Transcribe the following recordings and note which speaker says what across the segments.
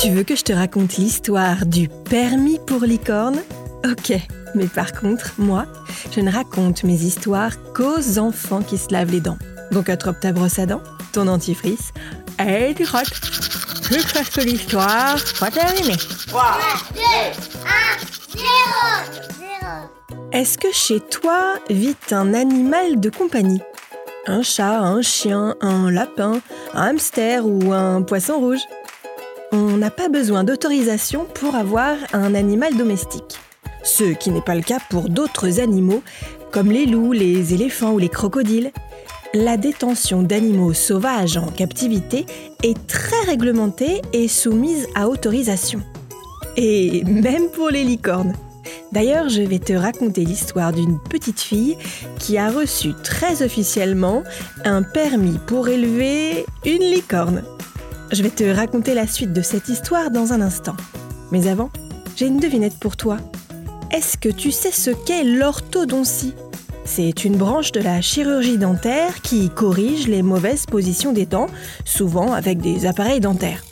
Speaker 1: Tu veux que je te raconte l'histoire du permis pour licorne? Ok, mais par contre, moi, je ne raconte mes histoires qu'aux enfants qui se lavent les dents. Donc attrape ta brosse à dents, ton dentifrice, et tu frottes. Jusqu'à ce que l'histoire soit terminée.
Speaker 2: 3, 2, 1, 0
Speaker 1: Est-ce que chez toi vit un animal de compagnie? Un chat, un chien, un lapin, un hamster ou un poisson rouge? On n'a pas besoin d'autorisation pour avoir un animal domestique. Ce qui n'est pas le cas pour d'autres animaux comme les loups, les éléphants ou les crocodiles. La détention d'animaux sauvages en captivité est très réglementée et soumise à autorisation. Et même pour les licornes. D'ailleurs, je vais te raconter l'histoire d'une petite fille qui a reçu très officiellement un permis pour élever une licorne. Je vais te raconter la suite de cette histoire dans un instant. Mais avant, j'ai une devinette pour toi. Est-ce que tu sais ce qu'est l'orthodontie? C'est une branche de la chirurgie dentaire qui corrige les mauvaises positions des dents, souvent avec des appareils dentaires.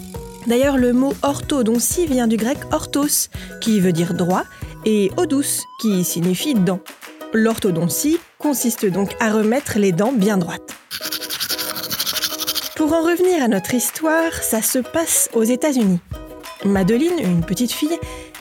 Speaker 1: D'ailleurs, le mot orthodontie vient du grec orthos, qui veut dire droit, et odous, qui signifie dent. L'orthodontie consiste donc à remettre les dents bien droites. Pour en revenir à notre histoire, ça se passe aux États-Unis. Madeline, une petite fille,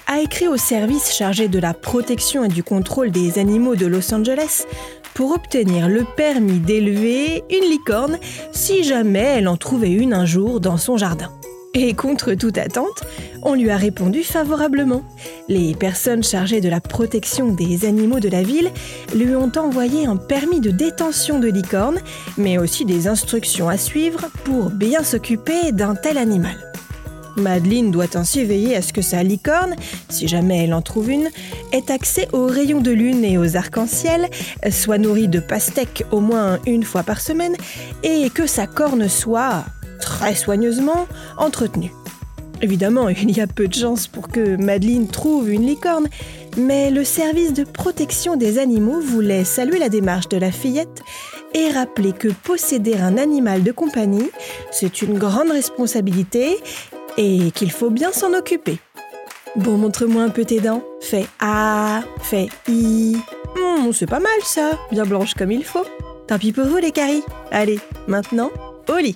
Speaker 1: a écrit au service chargé de la protection et du contrôle des animaux de Los Angeles pour obtenir le permis d'élever une licorne si jamais elle en trouvait une un jour dans son jardin. Et contre toute attente, on lui a répondu favorablement. Les personnes chargées de la protection des animaux de la ville lui ont envoyé un permis de détention de licorne, mais aussi des instructions à suivre pour bien s'occuper d'un tel animal. Madeleine doit ainsi veiller à ce que sa licorne, si jamais elle en trouve une, ait accès aux rayons de lune et aux arcs-en-ciel, soit nourrie de pastèques au moins une fois par semaine, et que sa corne soit très soigneusement entretenue. Évidemment, il y a peu de chances pour que Madeleine trouve une licorne, mais le service de protection des animaux voulait saluer la démarche de la fillette et rappeler que posséder un animal de compagnie, c'est une grande responsabilité et qu'il faut bien s'en occuper. Bon, montre-moi un peu tes dents. Fais A, fais I. Hmm, c'est pas mal ça, bien blanche comme il faut. Tant pis pour vous les caries. Allez, maintenant, au lit.